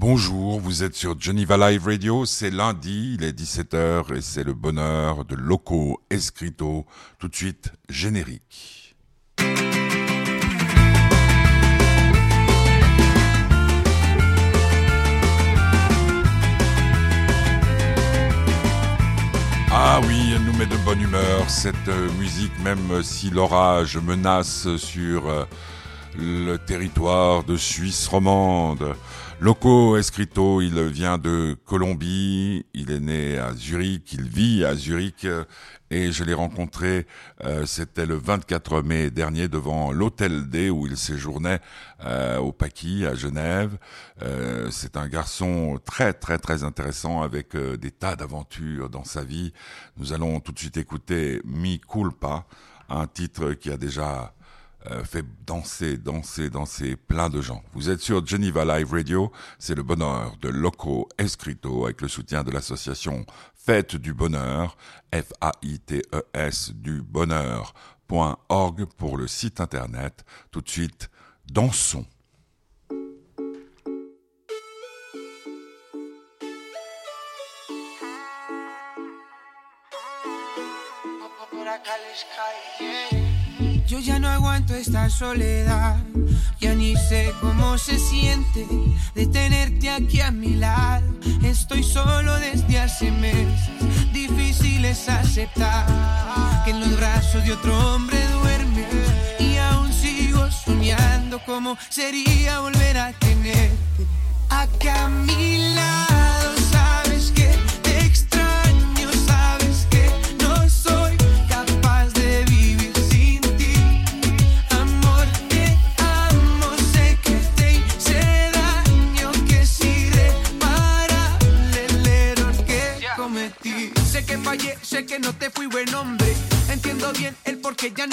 Bonjour, vous êtes sur Geneva Live Radio, c'est lundi, il est 17h et c'est le bonheur de Loco Escrito. Tout de suite, générique. Ah oui, elle nous met de bonne humeur, cette euh, musique, même si l'orage menace sur euh, le territoire de Suisse romande. Loco Escrito, il vient de Colombie, il est né à Zurich, il vit à Zurich et je l'ai rencontré, euh, c'était le 24 mai dernier devant l'Hôtel D où il séjournait euh, au Paquis à Genève. Euh, c'est un garçon très très très intéressant avec des tas d'aventures dans sa vie. Nous allons tout de suite écouter Mi Culpa, un titre qui a déjà euh, fait danser, danser, danser plein de gens. Vous êtes sur Geneva Live Radio, c'est le bonheur de Loco Escrito avec le soutien de l'association Fête du Bonheur, F-A-I-T-E-S du bonheur.org pour le site internet. Tout de suite, dansons. Aguanto esta soledad, ya ni sé cómo se siente de tenerte aquí a mi lado. Estoy solo desde hace meses, difícil es aceptar que en los brazos de otro hombre duerme y aún sigo soñando cómo sería volver a tenerte acá a mi lado.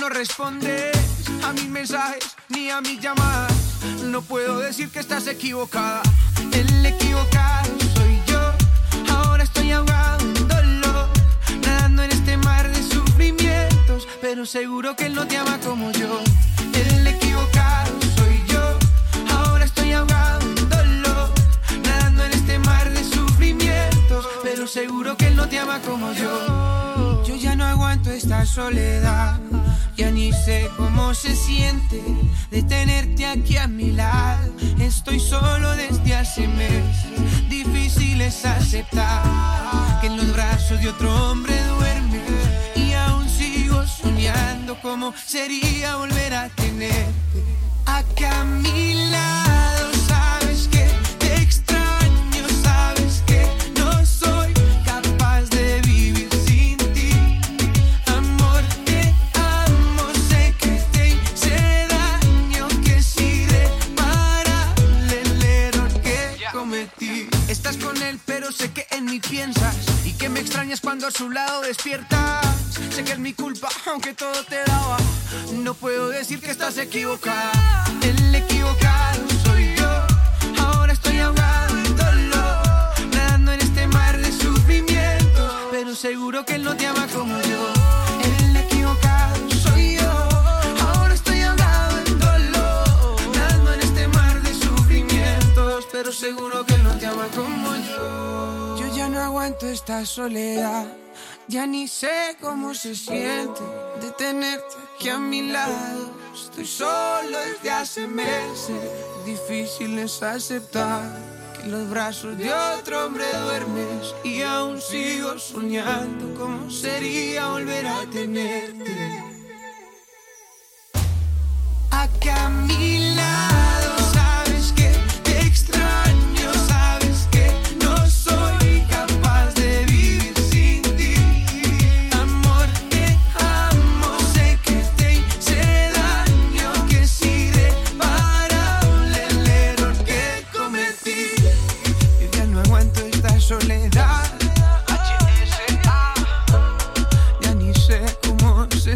No respondes a mis mensajes ni a mis llamadas. No puedo decir que estás equivocada. El equivocado soy yo. Ahora estoy ahogado en dolor, nadando en este mar de sufrimientos. Pero seguro que él no te ama como yo. El equivocado soy yo. Ahora estoy ahogado en dolor, nadando en este mar de sufrimientos. Pero seguro que él no te ama como yo. Yo ya no aguanto esta soledad. Ya ni sé cómo se siente de tenerte aquí a mi lado. Estoy solo desde hace meses. Difícil es aceptar que en los brazos de otro hombre duerme. Y aún sigo soñando cómo sería volver a tenerte acá a mi lado. Que me extrañas cuando a su lado despiertas. Sé que es mi culpa, aunque todo te daba. No puedo decir que estás equivocada. El equivocado soy yo. Ahora estoy ahogado en dolor, nadando en este mar de sufrimiento. Pero seguro que él no te ama como yo. Seguro que no te ama como yo. Yo ya no aguanto esta soledad. Ya ni sé cómo se siente de tenerte aquí a mi lado. Estoy solo desde hace meses. Difícil es aceptar que en los brazos de otro hombre duermes. Y aún sigo soñando cómo sería volver a tenerte. A mi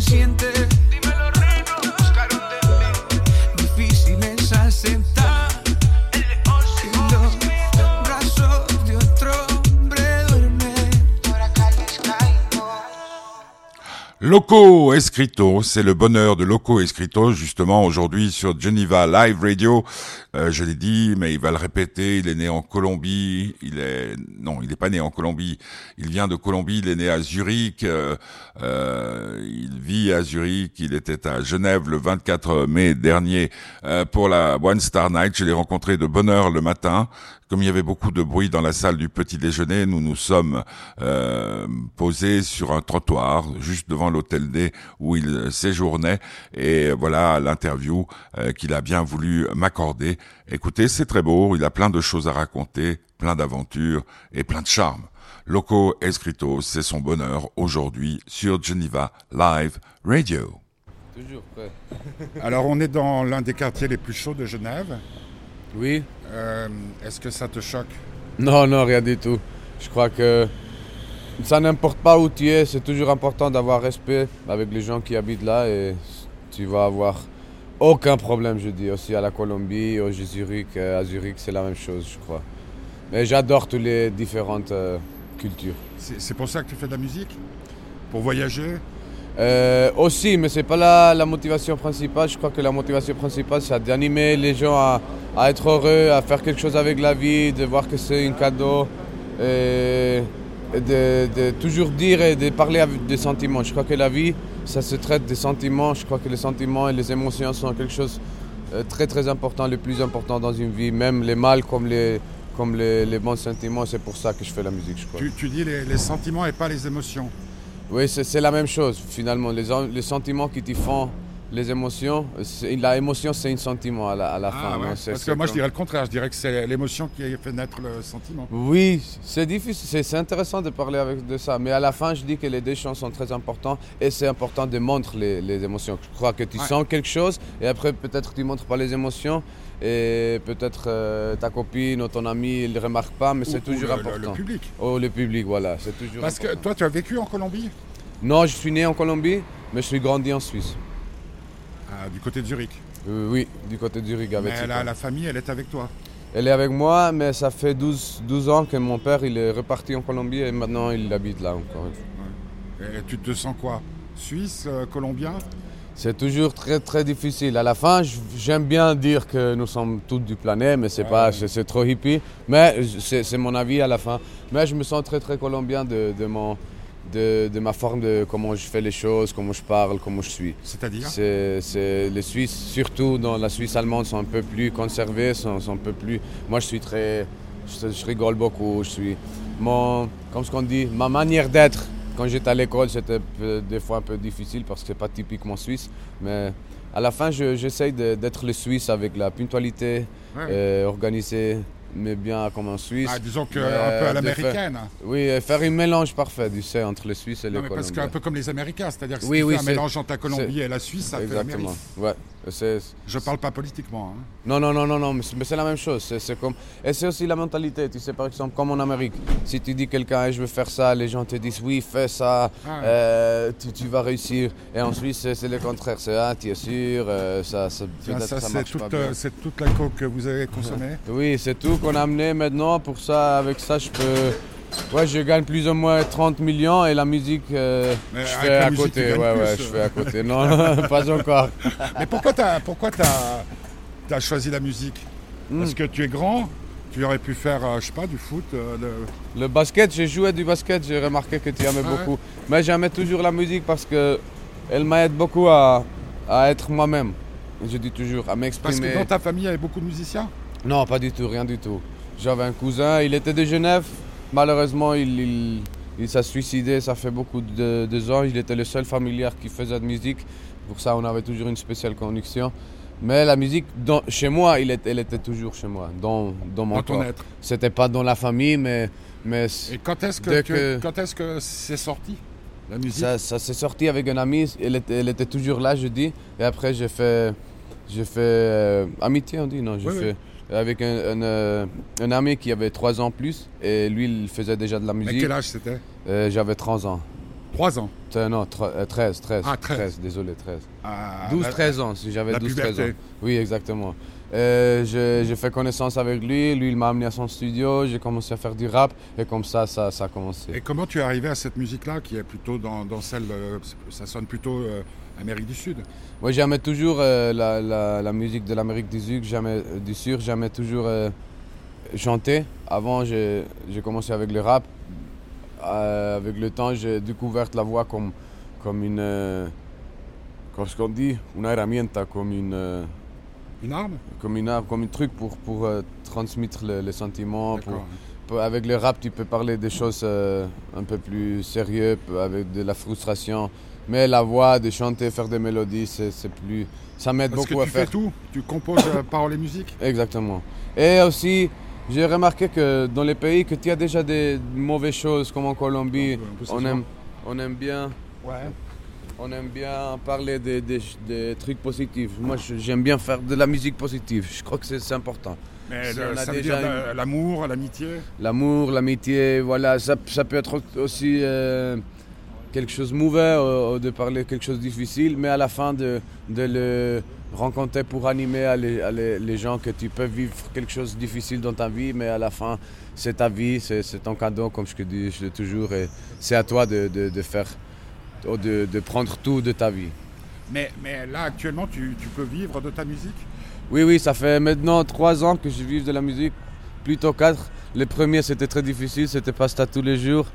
sientes Loco Escrito, c'est le bonheur de Loco Escrito, justement aujourd'hui sur Geneva Live Radio. Euh, je l'ai dit, mais il va le répéter. Il est né en Colombie. Il est non, il n'est pas né en Colombie. Il vient de Colombie. Il est né à Zurich. Euh, euh, il vit à Zurich. Il était à Genève le 24 mai dernier pour la One Star Night. Je l'ai rencontré de bonne heure le matin. Comme il y avait beaucoup de bruit dans la salle du petit déjeuner, nous nous sommes euh, posés sur un trottoir juste devant l'hôtel D où il séjournait. Et voilà l'interview euh, qu'il a bien voulu m'accorder. Écoutez, c'est très beau. Il a plein de choses à raconter, plein d'aventures et plein de charme. Loco Escrito, c'est son bonheur aujourd'hui sur Geneva Live Radio. Toujours prêt. Alors on est dans l'un des quartiers les plus chauds de Genève. Oui. Euh, Est-ce que ça te choque? Non, non, rien du tout. Je crois que ça n'importe pas où tu es, c'est toujours important d'avoir respect avec les gens qui habitent là et tu vas avoir aucun problème, je dis. Aussi à la Colombie, au Zurich, euh, à Zurich, c'est la même chose, je crois. Mais j'adore toutes les différentes euh, cultures. C'est c'est pour ça que tu fais de la musique? Pour voyager? Euh, aussi, mais c'est pas la, motivation principale. Je crois que la motivation principale, c'est d'animer les gens à, être heureux, à faire quelque chose avec la vie, de voir que c'est un cadeau, et de, toujours dire et de parler avec des sentiments. Je crois que la vie, ça se traite des sentiments. Je crois que les sentiments et les émotions sont quelque chose de très très important, le plus important dans une vie, même les mal comme les, comme les, bons sentiments. C'est pour ça que je fais la musique, je crois. tu, dis les sentiments et pas les émotions. Oui, c'est la même chose finalement. Les, en- les sentiments qui te font les émotions, la émotion c'est un sentiment à la, à la fin. Ah ouais. c'est- Parce que moi je dirais le contraire, je dirais que c'est l'émotion qui fait naître le sentiment. Oui, c'est difficile, c'est- intéressant de parler avec de ça. Mais à la fin, je dis que les deux choses sont très importantes et c'est important de montrer les, les émotions. Je crois que tu Ouais. sens quelque chose et après peut-être tu montres pas les émotions et peut-être euh, ta copine ou ton ami ne remarque pas, mais c'est Ou- ou toujours le- le- important. Le, public. Oh, le public, voilà, c'est toujours Parce que toi tu as vécu en Colombie? Non, je suis né en Colombie, mais je suis grandi en Suisse. Ah, Du côté de Zurich. Euh, oui, du côté de Zurich avec Mais la, la famille elle est avec toi. Elle est avec moi, mais ça fait 12, 12 ans que mon père il est reparti en Colombie et maintenant il habite là encore. Et tu te sens quoi? Suisse, euh, colombien? C'est toujours très très difficile. À la fin, j'aime bien dire que nous sommes tous du planète, mais c'est Ouais. pas, c'est c'est trop hippie. Mais c'est c'est mon avis à la fin. Mais je me sens très très colombien de, de mon, de, de ma forme de comment je fais les choses, comment je parle, comment je suis. C'est-à-dire? C'est, les Suisses, surtout dans la Suisse allemande, sont un peu plus conservés, sont, sont un peu plus. Moi, je suis très, je, je rigole beaucoup. Je suis, mon, comme ce qu'on dit, ma manière d'être. Quand j'étais à l'école, c'était des fois un peu difficile parce que c'est pas typiquement suisse. Mais à la fin, je- j'essaye de- d'être le Suisse avec la ponctualité, Ouais. euh, organisé, mais bien comme un Suisse. Ah, disons que Mais, un peu à l'américaine. Oui, et faire un mélange parfait, tu sais, entre le Suisse et le Non, mais parce qu'un peu comme les Américains, c'est-à-dire que si Oui, tu oui, fais un mélange entre la Colombie et la Suisse, ça fait Exactement. l'Amérique. Ouais. Je parle pas politiquement. hein. Non, non, non, non, non, mais c'est la même chose. C'est, comme... Et c'est aussi la mentalité. Tu sais, par exemple, comme en Amérique, si tu dis quelqu'un, Eh, je veux faire ça, les gens te disent, oui, fais ça, Ah. euh, tu, tu vas réussir. Et en Suisse, c'est, le contraire. C'est, ah, tu es sûr, euh, ça, ça, marche pas euh, c'est toute la coke que vous avez consommée. Oui, c'est tout qu'on a amené maintenant. Pour ça, avec ça, je peux... Ouais, je gagne plus ou moins 30 millions et la musique, euh, je fais à musique, côté. Ouais, plus, ouais, euh. je fais à côté. Non, pas encore. Mais pourquoi tu as, pourquoi t'as, t'as choisi la musique? Hmm. Parce que tu es grand, tu aurais pu faire, euh, je sais pas, du foot. euh, Le basket, j'ai joué du basket, j'ai remarqué que tu aimais Ah ouais. beaucoup. Mais j'aimais toujours la musique parce que elle m'aide beaucoup à, à être moi-même. Je dis toujours, à Parce m'exprimer. que dans ta famille, il y avait beaucoup de musiciens? Non, pas du tout, rien du tout. J'avais un cousin, il était de Genève. Malheureusement, il, il, il s'est suicidé, ça fait beaucoup de, de ans. Il était le seul familier qui faisait de musique. Pour ça, on avait toujours une spéciale connexion. Mais la musique, dans- chez moi, il est- elle était toujours chez moi, dans, dans mon Dans ton corps. être. C'était pas dans la famille, mais, mais Et quand est-ce que, quand est-ce que c'est sorti la musique? Ça, ça s'est sorti avec un ami, elle était, elle était toujours là, je dis. Et après, j'ai fait, j'ai fait euh, amitié, on dit, non, j'ai Oui, oui. Fait avec un, un, euh, un ami qui avait 3 ans plus. Et lui, il faisait déjà de la À musique. quel âge c'était? Euh, J'avais 30 ans. 3 ans? Euh, non, tre- euh, 13, 13. Ah, 13. désolé, 13. Ah, 12, la- 13 ans, si j'avais la 12, 13 ans. puberté. Oui, exactement. Et j'ai fait connaissance avec lui, lui il m'a amené à son studio, j'ai commencé à faire du rap et comme ça, ça, ça a commencé. Et comment tu es arrivé à cette musique-là qui est plutôt dans, dans celle. euh, ça sonne plutôt euh, Amérique du Sud Moi j'aimais toujours euh, la, la- la musique de l'Amérique du Sud, jamais, euh, du Sud, j'aimais toujours euh, chanter. Avant j'ai commencé avec le rap. Euh, avec le temps j'ai découvert la voix comme, comme une... euh, Qu'est-ce qu'on dit Una herramienta, comme une... Une arme? comme une arme, comme un truc pour, pour transmettre le- les sentiments. Pour, D'accord. pour- avec le rap, tu peux parler des choses un peu plus sérieuses, avec de la frustration. Mais la voix, de chanter, faire des mélodies, c'est plus. Ça m'aide que beaucoup à tu faire. fais tout. Tu composes euh, paroles et musique Exactement. Et aussi, j'ai remarqué que dans les pays que tu as déjà des mauvaises choses, comme en Colombie, On peut- on aime, on aime bien. Ouais. On aime bien parler des, des- des trucs positifs. Moi, j'aime bien faire de la musique positive. Je crois que c'est important. Mais le- ça veut déjà dire euh, l'amour, l'amitié L'amour, l'amitié, voilà, ça, ça peut être aussi euh, quelque chose de mauvais ou, ou de parler quelque chose de difficile, mais à la fin de, de le rencontrer pour animer à les, à les- les gens que tu peux vivre quelque chose de difficile dans ta vie, mais à la fin, c'est ta vie, c'est ton cadeau, comme je te dis, je toujours, et c'est à toi de, de- de faire, ou de, de prendre tout de ta vie. mais, mais là, actuellement, tu, tu peux vivre de ta musique? Oui, oui, ça fait maintenant trois ans que je vis de la musique, plutôt quatre. Les premiers, c'était très difficile, c'était pas ça tous les jours.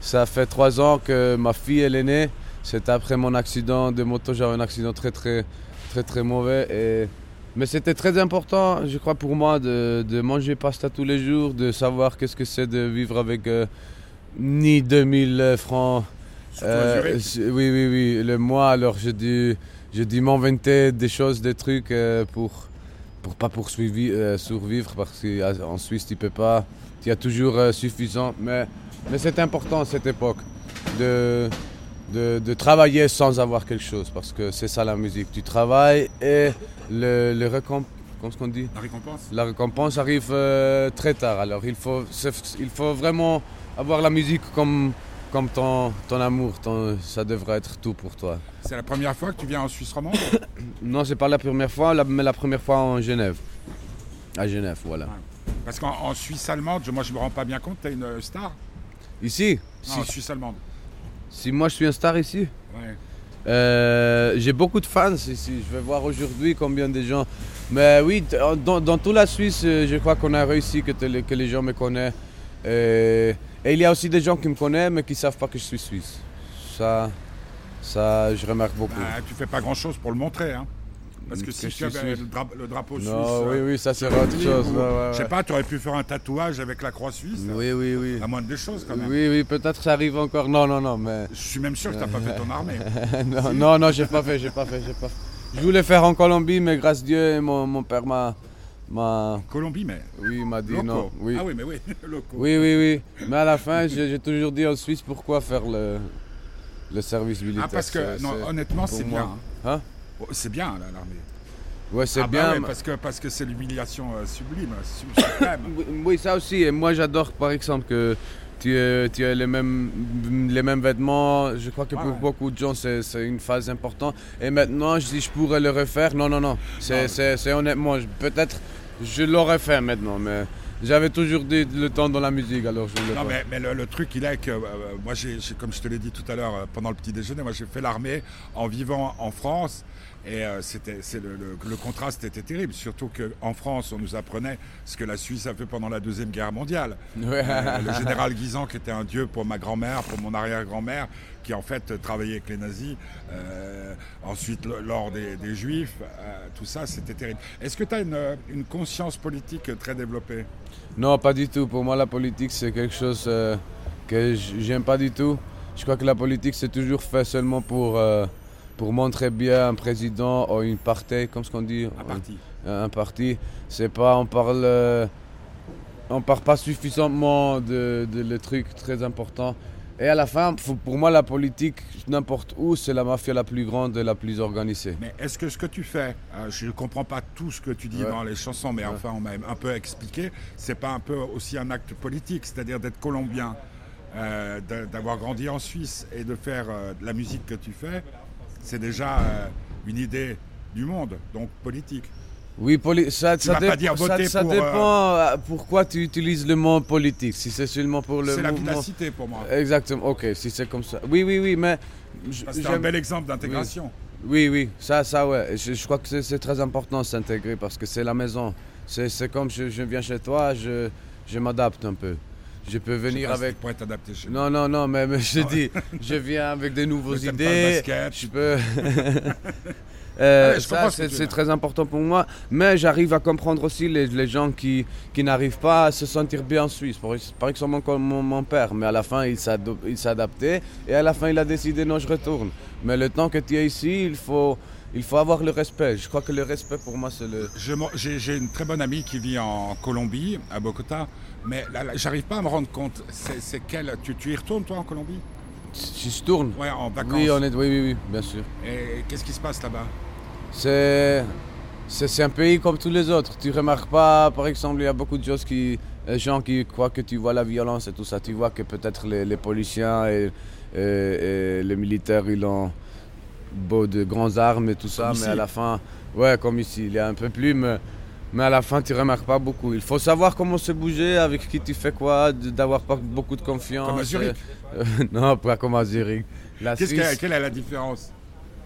Ça fait trois ans que ma fille, elle est née. C'était après mon accident de moto, j'avais un accident très, très, très, très mauvais. Et... Mais c'était très important, je crois, pour moi, de, de manger pasta tous les jours, de savoir qu'est-ce que c'est de vivre avec euh, ni 2000 francs. Euh, c'est- oui, oui, oui, le mois, alors j'ai dû, j'ai dû m'inventer des choses, des trucs euh, pour, pour pas poursuivre, survivre parce qu'en Suisse tu peux pas, tu as toujours suffisant. Mais, mais c'est important cette époque de, de, de travailler sans avoir quelque chose parce que c'est ça la musique. Tu travailles et le, le récomp- comment est-ce qu'on dit? La récompense la récompense arrive euh, très tard. Alors il faut, il faut vraiment avoir la musique comme, comme ton, ton amour. Ton- ça devrait être tout pour toi. C'est la première fois que tu viens en Suisse romande Non, c'est pas la première fois, la- mais la première fois en Genève. À Genève, voilà. Parce qu'en en Suisse allemande, je- moi je me rends pas bien compte, tu es une euh, star Ici, Non, si, en Suisse allemande. si moi je suis un star ici, Ouais. euh, j'ai beaucoup de fans ici. Je vais voir aujourd'hui combien de gens. Mais oui, t- dans, dans toute la Suisse, euh, je crois qu'on a réussi que, les- que les gens me connaissent. Et, et il y a aussi des gens qui me connaissent mais qui ne savent pas que je suis suisse. Ça, ça je remarque beaucoup. Bah, tu fais pas grand chose pour le montrer. Hein. Parce que si tu avais suisse. le, dra- le drapeau suisse. non, oui, euh, oui, ça c'est le autre chose. ou- ouais, ouais, Je sais pas, tu aurais pu faire un tatouage avec la croix suisse. Oui, oui, oui. La moindre des choses quand même. Oui, oui, peut-être ça arrive encore. Non, non, non, mais. Je suis même sûr que tu n'as pas fait ton armée. non, non, non, j'ai pas fait, j'ai pas fait, j'ai pas. Je voulais faire en Colombie, mais grâce à Dieu, mon, mon père m'a. m'a Colombie, mais. oui, m'a dit Loco. non. Oui. Ah oui, mais oui, loco. oui, oui, oui. Mais à la fin, j'ai toujours dit en Suisse pourquoi faire le, le service militaire. Ah, parce que, non, honnêtement, c'est bien. hein? C'est bien, là, l'armée. Ouais, c'est Ah bah bien. ouais, parce que parce que c'est l'humiliation euh, sublime, su- suprême. Oui, ça aussi. Et moi, j'adore, par exemple, que tu, euh, tu as les mêmes, les mêmes vêtements. Je crois que pour ouais. beaucoup de gens, c'est une phase importante. Et maintenant, si je pourrais le refaire, non, non, non. C'est honnêtement, je- peut-être, je l'aurais fait maintenant, mais j'avais toujours dit le temps dans la musique, alors je le Non, mais, mais le, le truc, il est que, euh, moi, j'ai, comme je te l'ai dit tout à l'heure euh, pendant le petit déjeuner, moi, j'ai fait l'armée en vivant en France. Et euh, c'était, c'est le, le- le contraste était terrible, surtout qu'en France, on nous apprenait ce que la Suisse a fait pendant la Deuxième Guerre mondiale. Ouais. Euh, le général Guisan, qui était un dieu pour ma grand-mère, pour mon arrière-grand-mère, qui en fait travaillait avec les nazis, euh, ensuite l- lors des, des juifs, tout ça, c'était terrible. Est-ce que tu as une, une conscience politique très développée? Non, pas du tout. Pour moi, la politique, c'est quelque chose que j'aime pas du tout. Je crois que la politique, c'est toujours fait seulement pour, pour montrer bien un président ou une partie, comme ce qu'on dit. Un parti un parti. C'est pas, on parle, euh, on parle pas suffisamment de, de le truc très important. Et à la fin, pour moi, la politique, n'importe où, c'est la mafia la plus grande et la plus organisée. Mais est-ce que ce que tu fais, euh, je ne comprends pas tout ce que tu dis Ouais. dans les chansons, mais Ouais. enfin on m'a un peu expliqué, c'est pas un peu aussi un acte politique, c'est-à-dire d'être colombien, euh, d'avoir grandi en Suisse et de faire euh, de la musique que tu fais, c'est déjà euh, une idée du monde, donc politique. Oui, poli- ça, ça, dé- pour, dépend euh, pourquoi tu utilises le mot politique. Si c'est seulement pour le C'est la vivacité pour moi. Exactement, ok, si c'est comme ça. Oui, oui, oui, mais. C'est un bel exemple d'intégration. Oui, oui, ça, ça, ouais. Je, je crois que c'est- très important s'intégrer parce que c'est la maison. C'est c'est comme je, je viens chez toi, je, je m'adapte un peu. Je peux Je sais venir si avec. tu pourrais t'adapter chez Non, non, non, mais, mais je dis, je viens avec des nouveaux Mais t'aimes pas le idées. Je peux. Euh, Ouais, ce que c'est très important pour moi. Mais j'arrive à comprendre aussi les, les gens qui, qui n'arrivent pas à se sentir bien en Suisse. Par, exemple, comme mon, mon père. Mais à la fin, il il s'adaptait. Et à la fin, il a décidé non, je retourne. Mais le temps que tu es ici, il faut, il faut avoir le respect. Je crois que le respect pour moi, c'est le. J'ai une très bonne amie qui vit en Colombie, à Bogota, mais là, là, j'arrive pas à me rendre compte. C'est quelle tu, tu y retournes toi en Colombie? Je tourne. Ouais, en vacances. Oui, on est, oui, oui, oui, bien sûr. Et qu'est-ce qui se passe là-bas? C'est c'est c'est un pays comme tous les autres. Tu remarques pas, par exemple, il y a beaucoup de choses qui, les gens qui croient que tu vois la violence et tout ça. Tu vois que peut-être les, les policiers et, et- et les militaires, ils ont beau de grandes armes et tout ça, Comme mais ici. à la fin, ouais, comme ici, il y a un peu plus, mais, mais à la fin, tu remarques pas beaucoup. Il faut savoir comment se bouger, avec qui tu fais quoi, d'avoir pas beaucoup de confiance. Comme à Zurich. Euh, non, pas comme à Zurich. La Qu'est-ce Suisse, que- Quelle est la différence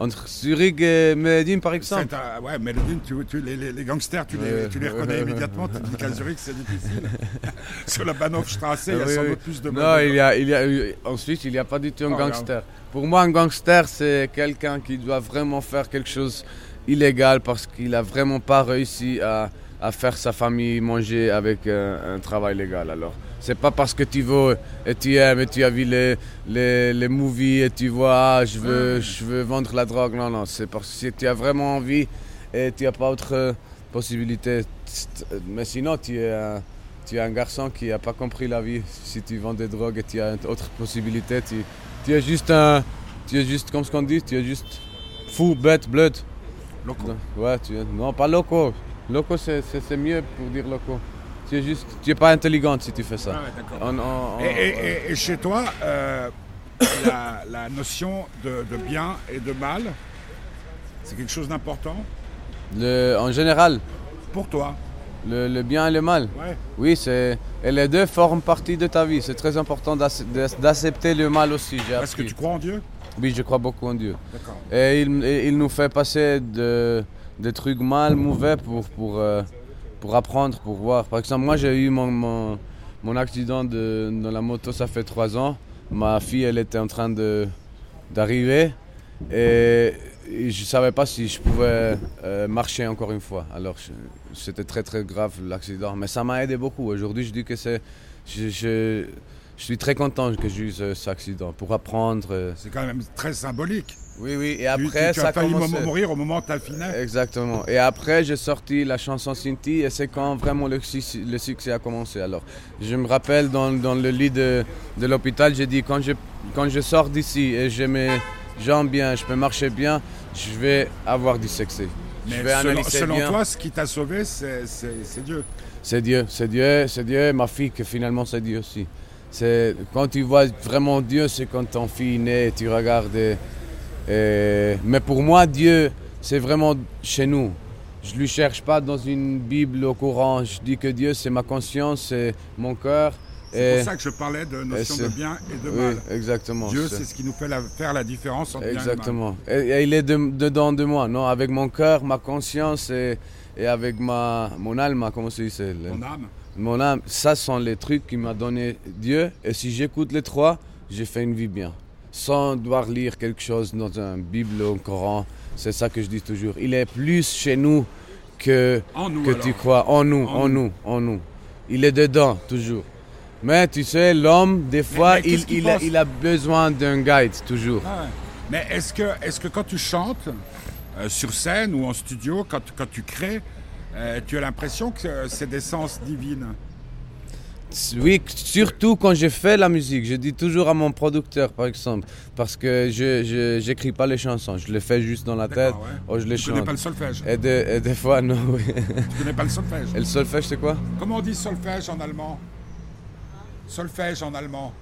entre Zurich et Medellin, par exemple. Un- Ouais, Medellin, tu, tu- les, les- les gangsters, tu, les, Ouais. tu les reconnais immédiatement. Tu dis qu'à Zurich, c'est difficile. Sur la Bahnhofstrasse, il y a Oui, sans oui. doute plus de Non, il y a, il y a, eu- en Suisse, il n'y a pas du tout un Oh, gangster. Pour moi, un gangster, c'est quelqu'un qui doit vraiment faire quelque chose illégal parce qu'il a vraiment pas réussi à, à faire sa famille manger avec un, un travail légal. Alors, c'est pas parce que tu veux et tu aimes et tu as vu les, les, les movies et tu vois, ah, je veux, je veux vendre la drogue. Non, non, c'est parce que tu as vraiment envie et tu n'as pas autre possibilité. Mais sinon, tu es un, tu es un garçon qui n'a pas compris la vie. Si tu vends des drogues et tu as une autre possibilité, tu, tu es juste un. Tu es juste, comme ce qu'on dit, tu es juste fou, bête, blood. Loco. Ouais, tu es, non, pas loco. Loco, c'est c'est- c'est mieux pour dire loco. Tu es juste. Tu es pas intelligente si tu fais ça. Ah ouais, d'accord. On- on- on- Et, et- et- et chez toi, euh, la, la notion de, de bien et de mal, c'est quelque chose d'important? Le- en général, pour toi. le, le bien et le mal. Ouais. Oui, c'est. Et les deux forment partie de ta vie. C'est très important d'ac- d'accepter le mal aussi. j'ai Parce que tu crois en Dieu? Oui, je crois beaucoup en Dieu. Et il, et il nous fait passer de, des trucs mal, mauvais pour, pour, euh, pour apprendre, pour voir. Par exemple, moi j'ai eu mon, mon, mon accident de, dans la moto, ça fait trois ans. Ma fille, elle était en train de- d'arriver et, je ne savais pas si je pouvais euh, marcher encore une fois. Alors c'était très très grave l'accident, mais ça m'a aidé beaucoup. Aujourd'hui, je dis que c'est. Je, je, je suis très content que j'ai eu ce- cet accident pour apprendre. euh, C'est quand même très symbolique. oui, oui, et après, tu, tu ça as a failli commencé. mourir au moment où tu affinais. Exactement. Et après, j'ai sorti la chanson Cinti et c'est quand vraiment le, le succès a commencé. Alors, je me rappelle dans, dans le lit de, de l'hôpital, j'ai dit quand je, quand je sors d'ici et j'ai mes jambes bien, je peux marcher bien, je vais avoir du succès. Mais je vais selon, analyser selon bien. toi, ce qui t'a sauvé, c'est Dieu. C'est Dieu, c'est Dieu, c'est Dieu ma fille que finalement c'est Dieu aussi. C'est quand tu vois vraiment Dieu, c'est quand ton fille et tu regardes. et- et- mais pour moi, Dieu, c'est vraiment chez nous. Je lui cherche pas dans une Bible au Coran. Je dis que Dieu, c'est ma conscience, c'est mon cœur. C'est pour ça que je parlais de notion de bien et de oui, mal. exactement. Dieu, c'est- ce qui nous fait la- faire la différence entre bien et mal. Exactement. Et, il est de- dedans de moi, non Avec mon cœur, ma conscience et, et avec ma, mon alma, comment se dit le- Mon âme. Mon âme, ça sont les trucs qui m'a donné Dieu. Et si j'écoute les trois, j'ai fait une vie bien. Sans devoir lire quelque chose dans un Bible ou un Coran. C'est ça que je dis toujours. Il est plus chez nous que, nous, que alors. tu crois. En nous, En en, nous. nous, en nous. Il est dedans, toujours. Mais tu sais, l'homme, des fois, mais il, a, pense? il a besoin d'un guide, toujours. Ah ouais. Mais est-ce que, est que quand tu chantes euh, sur scène ou en studio, quand, quand tu crées, euh, tu as l'impression que euh, c'est d'essence divine Oui, surtout quand je fais la musique. Je dis toujours à mon producteur, par exemple, parce que je n'écris pas les chansons. Je les fais juste dans la tête. Ouais. ou je les Tu connais pas le solfège? Et, des- et des fois, non. oui. Tu connais pas le solfège? Et le solfège, c'est quoi? Comment on dit solfège en allemand? Solfège en allemand.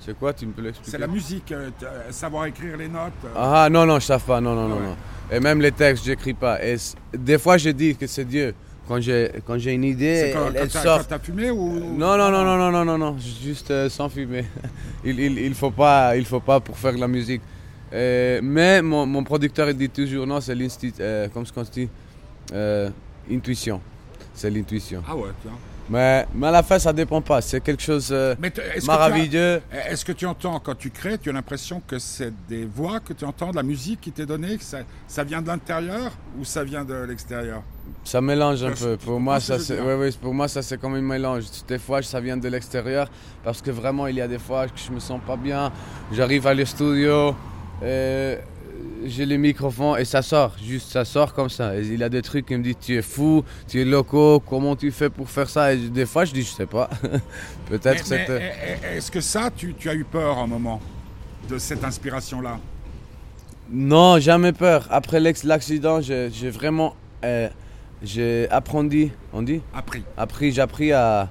C'est quoi Tu me peux l'expliquer? C'est la musique, euh, euh, savoir écrire les notes. euh. Ah non, non, je ne sais pas, non, non, non, ouais. non. Et même les textes, j'écris pas. Et des fois, je dis que c'est Dieu. Quand j'ai, quand j'ai une idée, C'est quand, elle, quand elle sort. quand t'as fumé ou Non, non, non, non, non, non, non, non, juste euh, sans fumer. il, il, il faut pas, il faut pas pour faire de la musique. Mais mon, mon producteur il dit toujours non, c'est l'instinct, comme ce qu'on dit, intuition. C'est l'intuition. Ah ouais, tiens. Mais, mais à la fin, ça dépend pas. C'est quelque chose euh, Mais t- est-ce que, tu entends, quand tu crées, tu as l'impression que c'est des voix que tu entends, de la musique qui t'est donnée, que ça, ça vient de l'intérieur ou ça vient de l'extérieur? Ça mélange un peu. Pour moi, ça, c'est, dire. ouais, ouais, pour moi, ça c'est comme un mélange. Des fois, ça vient de l'extérieur parce que vraiment, il y a des fois que je me sens pas bien. J'arrive à le studio, euh, j'ai le microphone et ça sort. Juste, ça sort comme ça. Et il y a des trucs qui me disent Tu es fou, tu es loco, comment tu fais pour faire ça? Et des fois, je dis Je sais pas. Peut-être est- est- Est-ce que ça, tu, tu as eu peur un moment de cette inspiration-là? Non, jamais peur. Après l'accident, j'ai, vraiment. euh, j'ai appris, on dit? Appris. appris, j'ai appris à,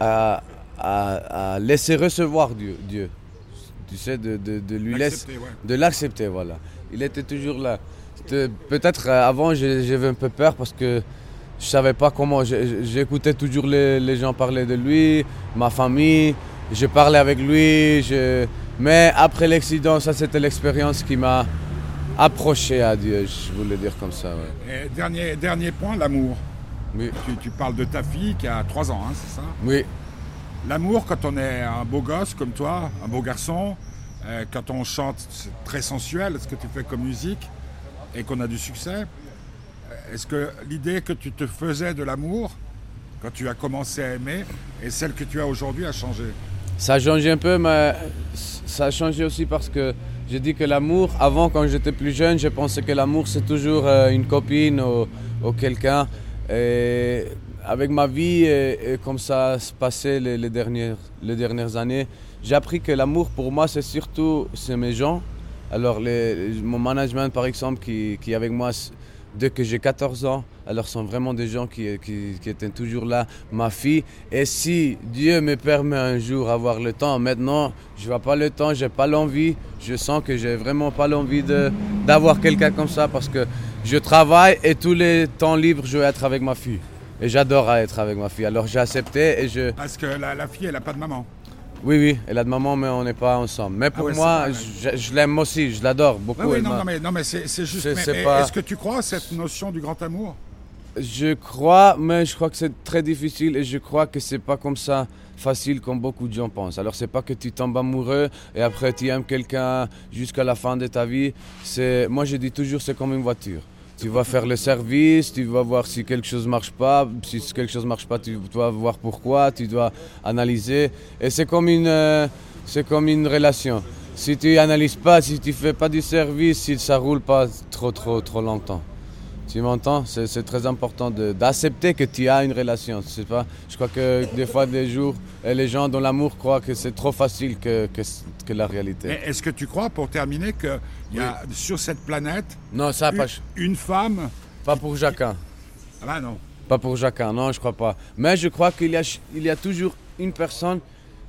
à, à- à laisser recevoir Dieu. Dieu. Tu sais, de, de, de lui laisser, ouais. de l'accepter, voilà. Il était toujours là. Peut-être euh, avant, j'avais un peu peur parce que je savais pas comment. J'écoutais toujours les, les gens parler de lui, ma famille. Je parlais avec lui. je- Mais après l'accident, ça c'était l'expérience qui m'a approché à Dieu, je voulais dire comme ça. ouais. Et dernier, dernier point, l'amour. Oui, Tu, tu parles de ta fille qui a 3 ans, hein, c'est ça? Oui. L'amour, quand on est un beau gosse comme toi, un beau garçon, euh, quand on chante, très sensuel, ce que tu fais comme musique, et qu'on a du succès, euh, est-ce que l'idée que tu te faisais de l'amour, quand tu as commencé à aimer, et celle que tu as aujourd'hui a changé? Ça a changé un peu, mais ça a changé aussi parce que j'ai dit que l'amour, avant quand j'étais plus jeune, je pensais que l'amour c'est toujours euh, une copine ou, quelqu'un. Avec ma vie et, comme ça se passait les, dernières, les dernières années, j'ai appris que l'amour pour moi c'est surtout mes gens. Alors mon management par exemple qui, qui est avec moi dès que j'ai 14 ans, alors sont vraiment des gens qui, qui, étaient toujours là, ma fille. Et si Dieu me permet un jour d'avoir le temps, maintenant je vois pas le temps, j'ai pas l'envie, je sens que j'ai vraiment pas l'envie d'avoir quelqu'un comme ça parce que je travaille et tous les temps libres je veux être avec ma fille. Et j'adore être avec ma fille. Alors j'ai accepté et je... Parce que la, la fille, elle n'a pas de maman. Oui, oui, elle a de maman, mais on n'est pas ensemble. Mais pour ouais, c'est moi, je, je l'aime aussi, je l'adore beaucoup. Oui, oui, non, non, mais, non, mais c'est c'est juste. C'est mais pas- Est-ce que tu crois à cette notion du grand amour? Je crois, mais je crois que c'est très difficile et je crois que c'est pas comme ça facile comme beaucoup de gens pensent. Alors c'est pas que tu tombes amoureux et après tu aimes quelqu'un jusqu'à la fin de ta vie. C'est, moi je dis toujours c'est comme une voiture. Tu vas faire le service, tu vas voir si quelque chose marche pas. Si quelque chose marche pas, tu dois voir pourquoi, tu dois analyser. Et c'est comme une, euh, relation. Si tu analyses pas, si tu fais pas du service, si ça roule pas trop trop trop longtemps. Tu m'entends? C'est c'est très important d'accepter que tu as une relation. C'est pas, je crois que des fois, des jours, les gens dans l'amour croient que c'est trop facile que, que, que la réalité. Est-ce que tu crois, pour terminer, qu'il y a sur cette planète non, ça, une, pas, une femme pas pour chacun. Ah bah non. Pas pour chacun, non, je crois pas. Mais je crois qu'il y a, il y a toujours une personne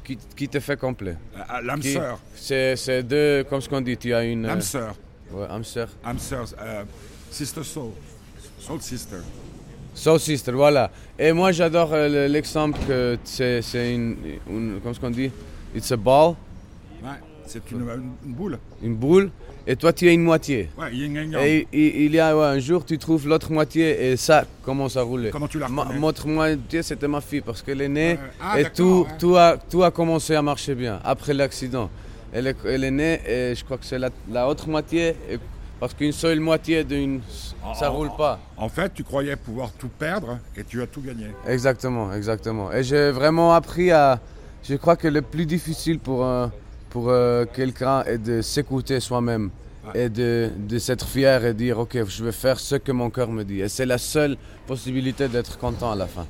qui, qui te fait complet. Ah, L'âme Qui- sœur. C'est c'est deux, comme ce qu'on dit, tu as une... L'âme sœur. ouais, âme sœur. Âme sœur. euh, sister soul. Soul sister. Soul Sister, voilà. Et moi, j'adore euh, le- l'exemple que c'est une, une... Comment ce qu'on dit? It's a ball, Ouais, c'est une, une boule. une boule, et toi, tu es une moitié. Ouais, yin and yang. Et il, y a ouais, un jour, tu trouves l'autre moitié et ça commence à rouler. Comment tu la Ma- L'autre moitié, c'était ma fille parce qu'elle est née. Ah, et tout, ouais. tout, a, tout a commencé à marcher bien après l'accident. Elle est, elle est née et je crois que c'est la, la autre moitié et- parce qu'une seule moitié d'une, ça Oh. roule pas. En fait, tu croyais pouvoir tout perdre et tu as tout gagné. Exactement, exactement. Et j'ai vraiment appris à. Je crois que le plus difficile pour, un- pour euh, quelqu'un est de s'écouter soi-même et de, de s'être fier et dire Ok, je vais faire ce que mon cœur me dit. Et c'est la seule possibilité d'être content à la fin.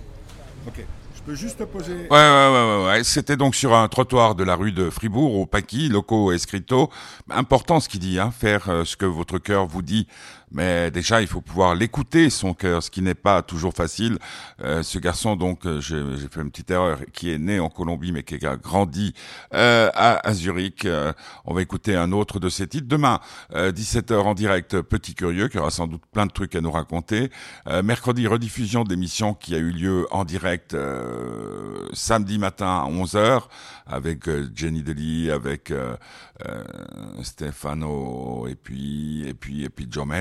Ok. Poser. Ouais, ouais, ouais, ouais. C'était donc sur un trottoir de la rue de Fribourg, au Paqui, Loco Escrito. Important ce qu'il dit, hein, faire euh, ce que votre cœur vous dit. Mais déjà, il faut pouvoir l'écouter, son cœur, ce qui n'est pas toujours facile. Euh, ce garçon, donc, euh, j'ai fait une petite erreur, qui est né en Colombie, mais qui a grandi euh, à, Zurich. Euh, on va écouter un autre de ses titres. Demain, 17h en direct, Petit Curieux, qui aura sans doute plein de trucs à nous raconter. mercredi, rediffusion d'émission qui a eu lieu en direct samedi matin à 11h, avec Jenny Deli, avec Stefano, et puis, et puis, et puis Jomes.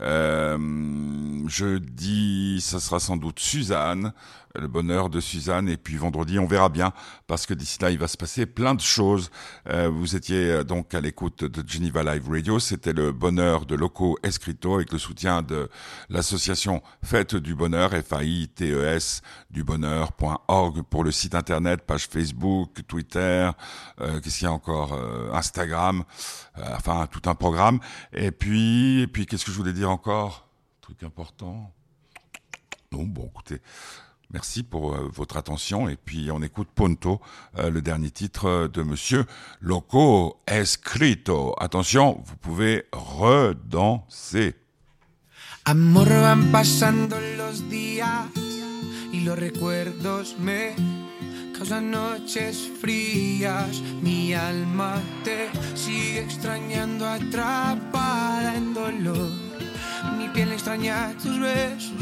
Euh, jeudi, ça sera sans doute Suzanne le bonheur de Suzanne. Et puis vendredi, on verra bien, parce que d'ici là, il va se passer plein de choses. Euh, vous étiez euh, donc à l'écoute de Geneva Live Radio. C'était le bonheur de Loco Escrito avec le soutien de l'association Fête du Bonheur, F-A-I-T-E-S, du bonheur.org pour le site internet, page Facebook, Twitter, qu'est-ce qu'il y a encore, Instagram, enfin tout un programme. Et puis, et puis qu'est-ce que je voulais dire encore? Truc important. Non, bon, écoutez, Merci pour euh, votre attention et puis on écoute Ponto, euh, le dernier titre de Monsieur Loco Escrito. Attention, vous pouvez redanser. Amor van pasando los días y los recuerdos me causan noches frías. Mi alma te sigue extrañando atrapada en dolor. Mi piel extraña tus besos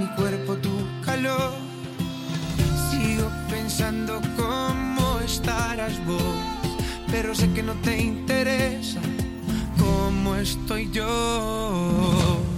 mi cuerpo tu calor. Sigo pensando cómo estarás vos, pero sé que no te interesa cómo estoy yo.